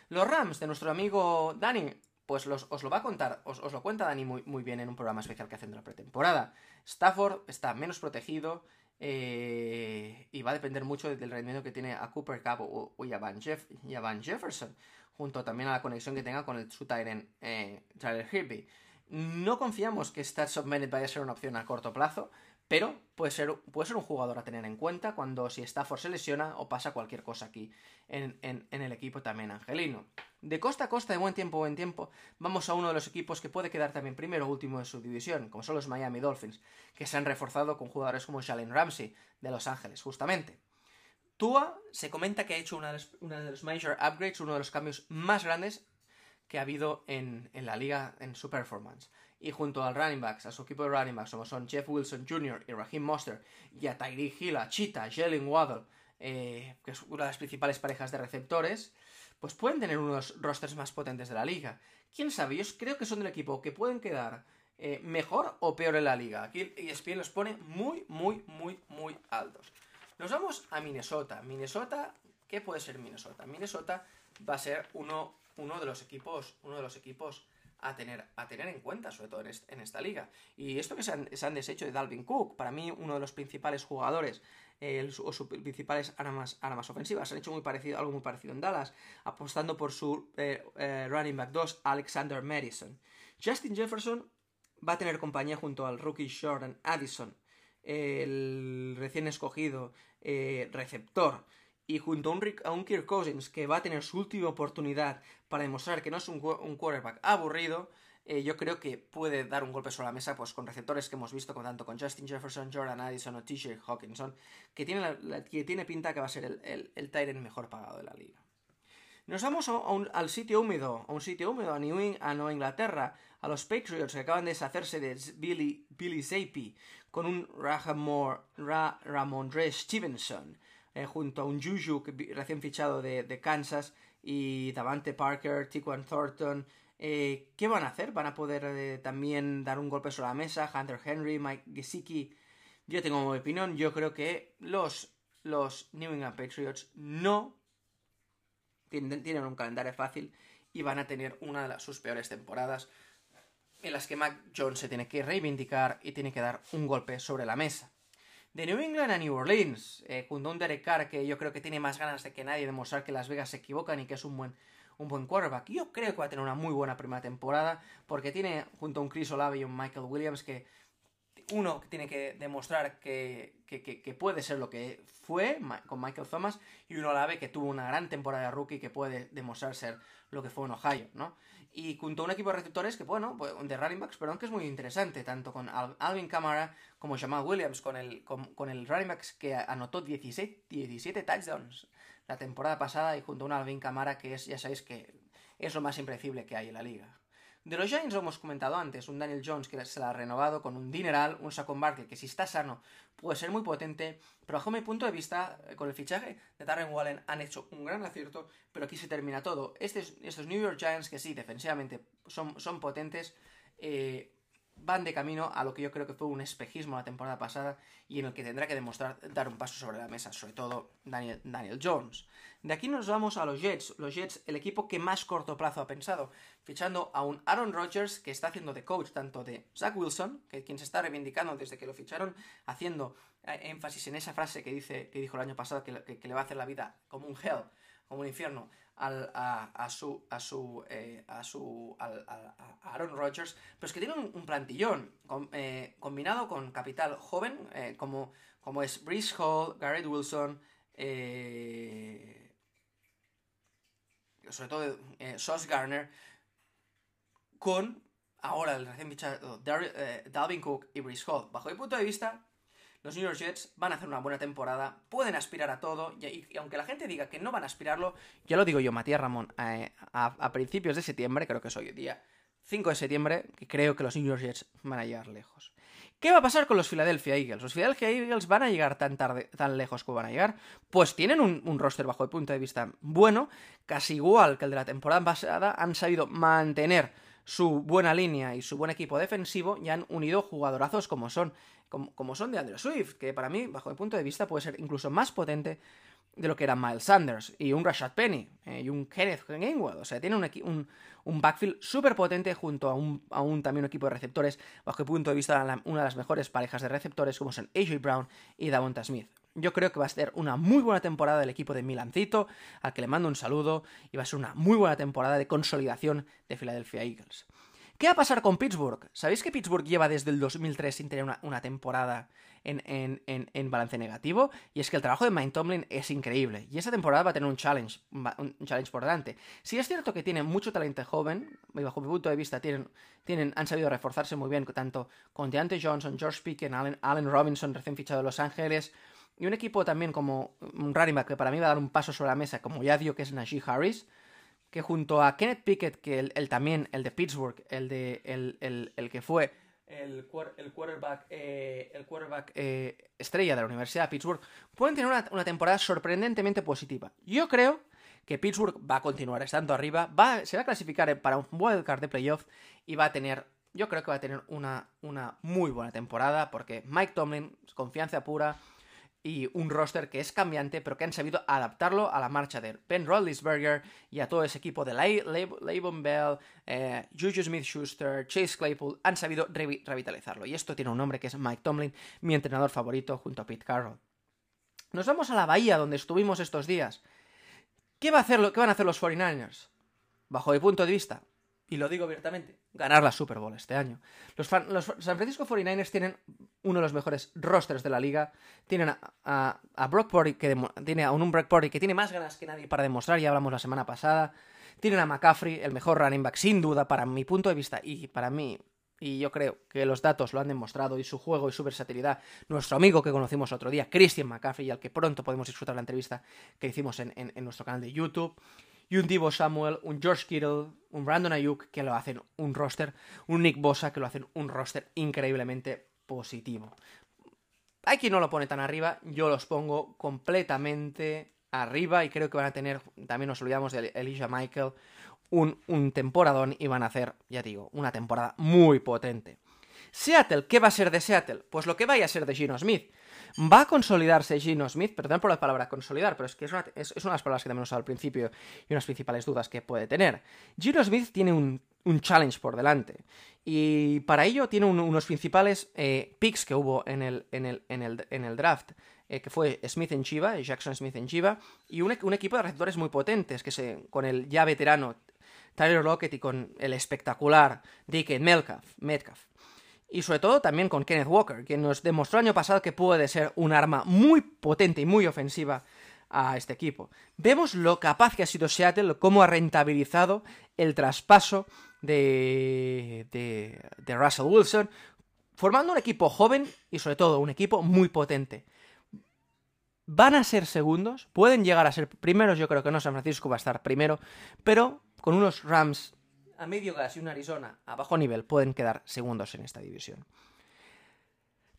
Los Rams de nuestro amigo Dani, pues os lo va a contar, os, lo cuenta Dani muy, muy, bien en un programa especial que hacen de la pretemporada. Stafford está menos protegido eh, y va a depender mucho del rendimiento que tiene a Cooper Cup o, a, Van Jefferson, junto también a la conexión que tenga con el su eh, Tyler Hirby. No confiamos que Stats Bennett vaya a ser una opción a corto plazo, pero puede ser, puede ser un jugador a tener en cuenta cuando si Stafford se lesiona o pasa cualquier cosa aquí en, el equipo también angelino. De costa a costa, de buen tiempo, buen tiempo, vamos a uno de los equipos que puede quedar también primero o último de su división, como son los Miami Dolphins, que se han reforzado con jugadores como Jalen Ramsey de Los Ángeles, justamente. Tua se comenta que ha hecho una de, los, major upgrades, uno de los cambios más grandes que ha habido en, en la liga en su performance y junto al running backs, a su equipo de running backs, como son Jeff Wilson Jr. y Raheem Monster, y a Tyree Hill, a Cheetah, Jalen Waddle, eh, que es una de las principales parejas de receptores, pues pueden tener unos rosters más potentes de la liga. Quién sabe, yo creo que son del equipo que pueden quedar eh, mejor o peor en la liga. Aquí ESPN los pone muy, muy, muy, muy altos. Nos vamos a Minnesota. Minnesota, ¿qué puede ser Minnesota? Minnesota va a ser uno, uno de los equipos, uno de los equipos a tener, a tener en cuenta, sobre todo en, esta liga. Y esto que se han, deshecho de Dalvin Cook, para mí uno de los principales jugadores o sus principales armas, armas ofensivas. Han hecho muy parecido, algo muy parecido en Dallas, apostando por su eh, eh, running back 2, Alexander Madison. Justin Jefferson va a tener compañía junto al rookie Jordan Addison, el recién escogido eh, receptor y junto a un, a un, Kirk Cousins que va a tener su última oportunidad para demostrar que no es un, quarterback aburrido, eh, yo creo que puede dar un golpe sobre la mesa pues, con receptores que hemos visto con, tanto con Justin Jefferson, Jordan Addison o TJ Hawkinson, que tiene, que tiene pinta que va a ser el, el, mejor pagado de la liga. Nos vamos al sitio húmedo, a un sitio húmedo, a, New a Inglaterra, a los Patriots que acaban de deshacerse de Billy, Billy Zappi con un Ra Ramondre Stevenson. Eh, junto a un Juju recién fichado de, Kansas y Davante Parker, Tiquan Thornton. Eh, ¿Qué van a hacer? ¿Van a poder eh, también dar un golpe sobre la mesa? Hunter Henry, Mike Gesicki. Yo tengo mi opinión. Yo creo que los, los New England Patriots no tienen, tienen un calendario fácil y van a tener una de sus peores temporadas en las que Mac Jones se tiene que reivindicar y tiene que dar un golpe sobre la mesa de New England a New Orleans, eh, junto a un Derek Carr que yo creo que tiene más ganas de que nadie de mostrar que Las Vegas se equivocan y que es un buen, un buen quarterback. Yo creo que va a tener una muy buena primera temporada porque tiene junto a un Chris Olave y un Michael Williams que uno que tiene que demostrar que, que, puede ser lo que fue con Michael Thomas y uno la ve que tuvo una gran temporada de rookie que puede demostrar ser lo que fue en Ohio, ¿no? Y junto a un equipo de receptores que, bueno, pues, de running backs, perdón, que es muy interesante, tanto con Alvin Kamara como Jamal Williams, con el, con, el running backs que anotó 17, 17 touchdowns la temporada pasada y junto a un Alvin Kamara que es, ya sabéis que es lo más impredecible que hay en la liga. De los Giants lo hemos comentado antes, un Daniel Jones que se la ha renovado con un dineral, un Saquon Barkley que si está sano puede ser muy potente, pero bajo mi punto de vista, eh, con el fichaje de Darren Wallen han hecho un gran acierto, pero aquí se termina todo. Estos, estos New York Giants que sí, defensivamente son, son potentes, eh, van de camino a lo que yo creo que fue un espejismo la temporada pasada y en el que tendrá que demostrar dar un paso sobre la mesa, sobre todo Daniel, Daniel Jones. De aquí nos vamos a los Jets. Los Jets, el equipo que más corto plazo ha pensado, fichando a un Aaron Rodgers que está haciendo de coach tanto de Zach Wilson, que quien se está reivindicando desde que lo ficharon, haciendo eh, énfasis en esa frase que, dice, que dijo el año pasado que, que le va a hacer la vida como un hell, como un infierno a, su a su eh, a su a Aaron Rodgers pero es que tiene un, plantillón eh, combinado con capital joven eh, como como es Brice Hall Garrett Wilson sobre todo Sauce Garner con ahora el recién fichado Dalvin Cook y Brice Hall. Bajo mi punto de vista los New York Jets van a hacer una buena temporada, pueden aspirar a todo, y, aunque la gente diga que no van a aspirarlo, ya lo digo yo, Matías Ramón, eh, a, principios de septiembre, creo que es hoy día 5 de septiembre, que creo que los New York Jets van a llegar lejos. ¿Qué va a pasar con los Philadelphia Eagles? ¿Los Philadelphia Eagles van a llegar tan tarde, tan lejos como van a llegar? Pues tienen un, un, roster bajo el punto de vista bueno, casi igual que el de la temporada pasada, han sabido mantener su buena línea y su buen equipo defensivo y han unido jugadorazos como son como, son de Andrew Swift, que para mí, bajo mi punto de vista, puede ser incluso más potente de lo que era Miles Sanders y un Rashad Penny eh, y un Kenneth Gainwell. O sea, tiene un, un, backfield súper potente junto a un, a un, también un equipo de receptores, bajo mi punto de vista, una de las mejores parejas de receptores como son AJ Brown y Davonta Smith. Yo creo que va a ser una muy buena temporada del equipo de Milancito, al que le mando un saludo, y va a ser una muy buena temporada de consolidación de Philadelphia Eagles. ¿Qué va a pasar con Pittsburgh? ¿Sabéis que Pittsburgh lleva desde el 2003 sin tener una, temporada en, balance negativo? Y es que el trabajo de Mike Tomlin es increíble. Y esta temporada va a tener un challenge, un challenge por delante. Si es cierto que tiene mucho talento joven, y bajo mi punto de vista tienen, tienen, han sabido reforzarse muy bien, tanto con Deante Johnson, George Pickens, Allen, Allen Robinson, recién fichado de Los Ángeles, y un equipo también como un running back que para mí va a dar un paso sobre la mesa, como ya dio que es Najee Harris que junto a Kenneth Pickett, que el, también, el de Pittsburgh, el, de, el, que fue el, el quarterback, eh, el quarterback eh, estrella de la Universidad de Pittsburgh, pueden tener una, temporada sorprendentemente positiva. Yo creo que Pittsburgh va a continuar estando arriba, va, se va a clasificar para un wildcard de playoff y va a tener, yo creo que va a tener una, una muy buena temporada porque Mike Tomlin, confianza pura, y un roster que es cambiante, pero que han sabido adaptarlo a la marcha de Ben Roethlisberger y a todo ese equipo de Le'Veon Bell, eh, Juju Smith-Schuster, Chase Claypool, han sabido revitalizarlo. Y esto tiene un nombre que es Mike Tomlin, mi entrenador favorito, junto a Pete Carroll. Nos vamos a la bahía donde estuvimos estos días. ¿Qué, va a hacer, qué van a hacer los 49ers? Bajo mi punto de vista, y lo digo abiertamente, ganar la Super Bowl este año. Los, San Francisco 49ers tienen uno de los mejores rosters de la liga. Tienen a, a, Brock Purdy, que tiene a un Brock Purdy que tiene más ganas que nadie para demostrar, ya hablamos la semana pasada. Tienen a McCaffrey, el mejor running back, sin duda, para mi punto de vista y para mí. Y yo creo que los datos lo han demostrado y su juego y su versatilidad. Nuestro amigo que conocimos otro día, Christian McCaffrey, al que pronto podemos disfrutar la entrevista que hicimos en, en nuestro canal de YouTube y un Divo Samuel, un George Kittle, un Brandon Ayuk que lo hacen un roster, un Nick Bosa que lo hacen un roster increíblemente positivo. Hay quien no lo pone tan arriba, yo los pongo completamente arriba y creo que van a tener, también nos olvidamos de Elijah Michael, un, un temporadón y van a hacer, ya digo, una temporada muy potente. Seattle, ¿qué va a ser de Seattle? Pues lo que vaya a ser de Gino Smith. Va a consolidarse Gino Smith, perdón por la palabra consolidar, pero es que es una, es, una de las palabras que también he al principio y unas principales dudas que puede tener. Gino Smith tiene un, challenge por delante. Y para ello tiene unos principales eh, picks que hubo en el, en el, en el, en el draft, eh, que fue Smith en Chiva, Jackson Smith en Chiva, y un, equipo de receptores muy potentes, que se, con el ya veterano Tyler Lockett y con el espectacular Dick. Metcalf. Y sobre todo también con Kenneth Walker, quien nos demostró el año pasado que puede ser un arma muy potente y muy ofensiva a este equipo. Vemos lo capaz que ha sido Seattle, cómo ha rentabilizado el traspaso de, de, de Russell Wilson, formando un equipo joven y sobre todo un equipo muy potente. Van a ser segundos, pueden llegar a ser primeros, yo creo que no, San Francisco va a estar primero, pero con unos Rams a medio gas y un Arizona a bajo nivel pueden quedar segundos en esta división.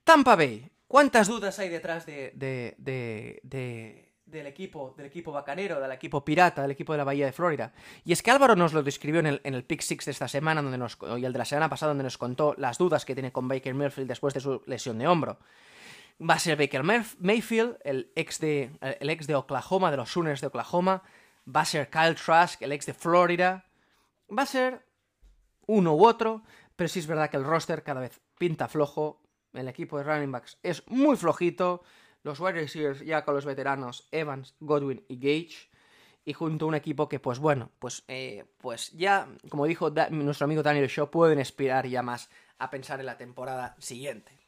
Tampa Bay, ¿cuántas dudas hay detrás de, de, de, del equipo, del equipo bacanero, del equipo pirata, del equipo de la Bahía de Florida? Y es que Álvaro nos lo describió en el, en el Pick Six de esta semana, donde nos, y el de la semana pasada, donde nos contó las dudas que tiene con Baker Mayfield después de su lesión de hombro. Va a ser Baker Mayfield, el ex de, el ex de Oklahoma, de los Sooners de Oklahoma. Va a ser Kyle Trask, el ex de Florida. Va a ser uno u otro, pero sí es verdad que el roster cada vez pinta flojo. El equipo de running backs es muy flojito. Los wide receivers ya con los veteranos Evans, Godwin y Gage. Y junto a un equipo que, pues bueno, pues, eh, pues ya, como dijo nuestro amigo Daniel Shaw, pueden aspirar ya más a pensar en la temporada siguiente.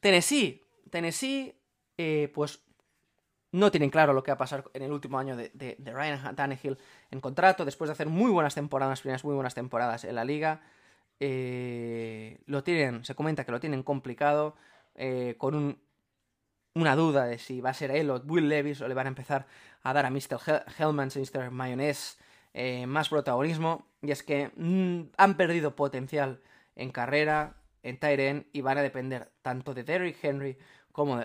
Tennessee. Tennessee, eh, pues no tienen claro lo que va a pasar en el último año de, Ryan Tannehill en contrato, después de hacer muy buenas temporadas, primeras muy buenas temporadas en la liga. Eh, lo tienen, se comenta que lo tienen complicado, eh, con un, una duda de si va a ser él o Will Levis o le van a empezar a dar a Mr. Hellman, Mr. Mayonnaise más protagonismo. Y es que mm, han perdido potencial en carrera, en Tyren y van a depender tanto de Derrick Henry como,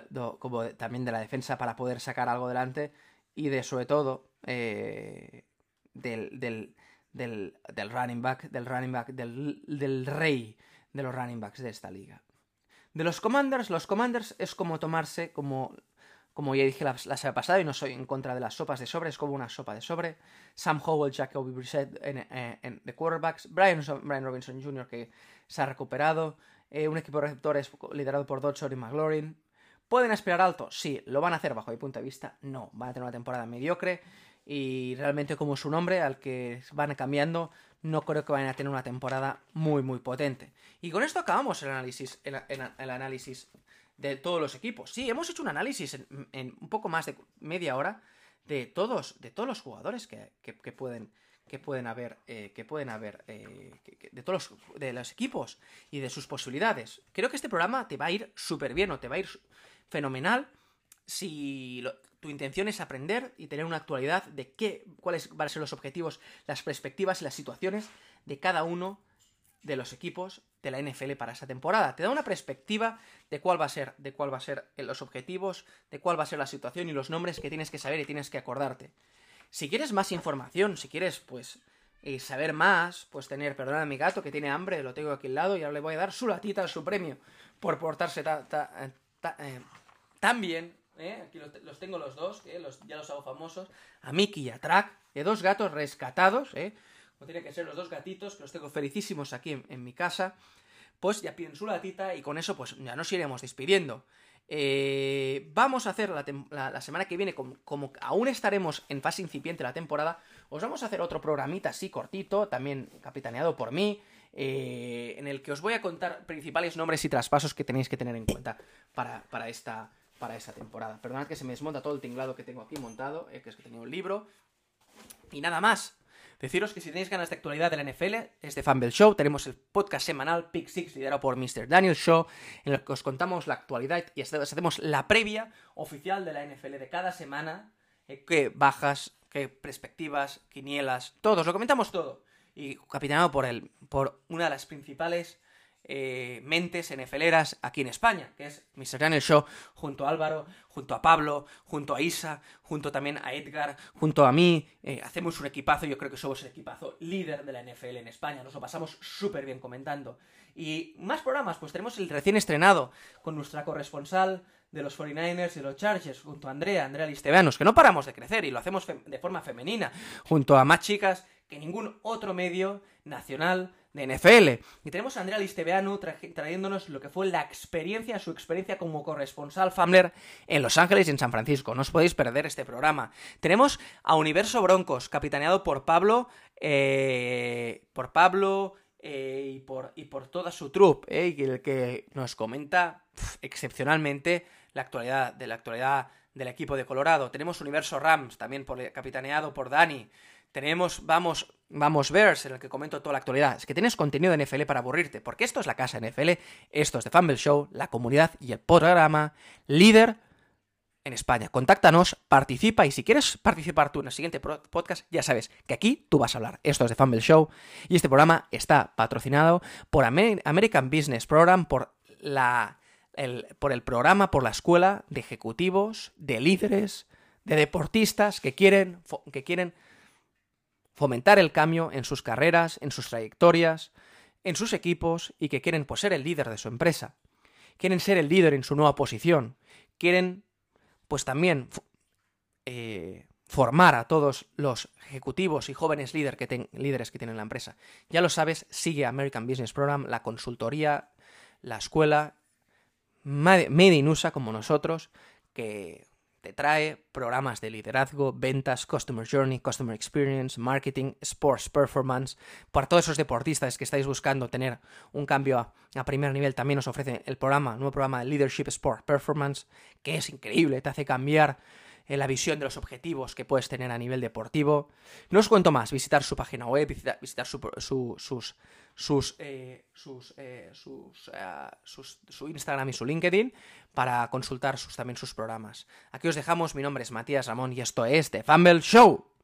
también de la defensa para poder sacar algo delante y de sobre todo eh, del, del, del, del, running back, del running back, del, del rey de los running backs de esta liga. De los Commanders, los Commanders es como tomarse, como, como ya dije la, semana pasada, y no soy en contra de las sopas de sobre, es como una sopa de sobre. Sam Howell, Jacoby Brissett en, en, en, de quarterbacks, Brian, Brian Robinson Jr. que se ha recuperado, eh, un equipo de receptores liderado por Dodson y McLaurin. ¿Pueden aspirar alto? Sí. ¿Lo van a hacer bajo mi punto de vista? No. Van a tener una temporada mediocre y realmente como su nombre al que van cambiando, no creo que vayan a tener una temporada muy muy potente. Y con esto acabamos el análisis, el, análisis de todos los equipos. Sí, hemos hecho un análisis en, un poco más de media hora de todos, de todos los jugadores que, que, que pueden que pueden haber, eh, que pueden haber eh, de todos los, de los equipos y de sus posibilidades. Creo que este programa te va a ir súper bien o te va a ir fenomenal si tu intención es aprender y tener una actualidad de qué, cuáles van a ser los objetivos, las perspectivas y las situaciones de cada uno de los equipos de la NFL para esa temporada. Te da una perspectiva de cuál va a ser, de cuál va a ser los objetivos, de cuál va a ser la situación y los nombres que tienes que saber y tienes que acordarte. Si quieres más información, si quieres, pues, eh, saber más, pues tener, perdona a mi gato que tiene hambre, lo tengo aquí al lado y ahora le voy a dar su latita, su premio, por portarse ta, eh, eh, tan bien. ¿eh? Aquí los, tengo los dos, los, ya los hago famosos, a Mickey y a Track, de dos gatos rescatados, ¿eh? Como tiene que ser los dos gatitos, que los tengo felicísimos aquí en, mi casa. Pues ya piden su latita y con eso pues ya nos iremos despidiendo. Eh, vamos a hacer la, la, semana que viene, como, aún estaremos en fase incipiente de la temporada, os vamos a hacer otro programita así cortito, también capitaneado por mí, eh, en el que os voy a contar principales nombres y traspasos que tenéis que tener en cuenta para, para, esta, para esta temporada. Perdonad que se me desmonta todo el tinglado que tengo aquí montado, eh, que es que tengo un libro. Y nada más. Deciros que si tenéis ganas de actualidad de la NFL, es de Fanbell Show. Tenemos el podcast semanal Pick Six, liderado por Mr. Daniel Show, en el que os contamos la actualidad y hacemos la previa oficial de la NFL de cada semana. Eh, qué bajas, qué perspectivas, quinielas, todos, lo comentamos todo. Y capitaneado por, el, por una de las principales eh, mentes NFLeras aquí en España, que es Mr. Daniel Show, junto a Álvaro, junto a Pablo, junto a Isa, junto también a Edgar, junto a mí. Eh, hacemos un equipazo, yo creo que somos el equipazo líder de la NFL en España, nos lo pasamos súper bien comentando. Y más programas, pues tenemos el recién estrenado con nuestra corresponsal de los 49ers y los Chargers, junto a Andrea, Andrea Listeveanos, que no paramos de crecer y lo hacemos de forma femenina, junto a más chicas que ningún otro medio nacional de NFL. Y tenemos a Andrea Listeveanu tra trayéndonos lo que fue la experiencia, su experiencia como corresponsal Famler en Los Ángeles y en San Francisco. No os podéis perder este programa. Tenemos a Universo Broncos, capitaneado por Pablo, eh, por Pablo, eh, y, por, y por toda su troupe, eh, y el que nos comenta excepcionalmente la actualidad de la actualidad del equipo de Colorado. Tenemos Universo Rams, también por, capitaneado por Dani. Tenemos Vamos, Vamos Bears, en el que comento toda la actualidad. Es que tienes contenido de NFL para aburrirte, porque esto es la casa NFL, esto es The Fumble Show, la comunidad y el programa líder en España. Contáctanos, participa y si quieres participar tú en el siguiente podcast, ya sabes que aquí tú vas a hablar. Esto es The Fumble Show y este programa está patrocinado por American Business Program, por la el, por el programa, por la escuela de ejecutivos, de líderes, de deportistas que quieren, que quieren fomentar el cambio en sus carreras, en sus trayectorias, en sus equipos y que quieren pues, ser el líder de su empresa. Quieren ser el líder en su nueva posición. Quieren, pues también, eh, formar a todos los ejecutivos y jóvenes líder que líderes que tienen la empresa. Ya lo sabes, sigue American Business Program, la consultoría, la escuela, Made in USA como nosotros, que te trae programas de liderazgo, ventas, customer journey, customer experience, marketing, sports performance. Para todos esos deportistas que estáis buscando tener un cambio a, primer nivel, también os ofrece el programa, nuevo programa de Leadership Sport Performance, que es increíble, te hace cambiar eh, la visión de los objetivos que puedes tener a nivel deportivo. No os cuento más, visitar su página web, visitar, su, sus, sus, eh, sus, eh, sus, su Instagram y su LinkedIn para consultar también sus programas. Aquí os dejamos, mi nombre es Matías Ramón y esto es The Fumble Show.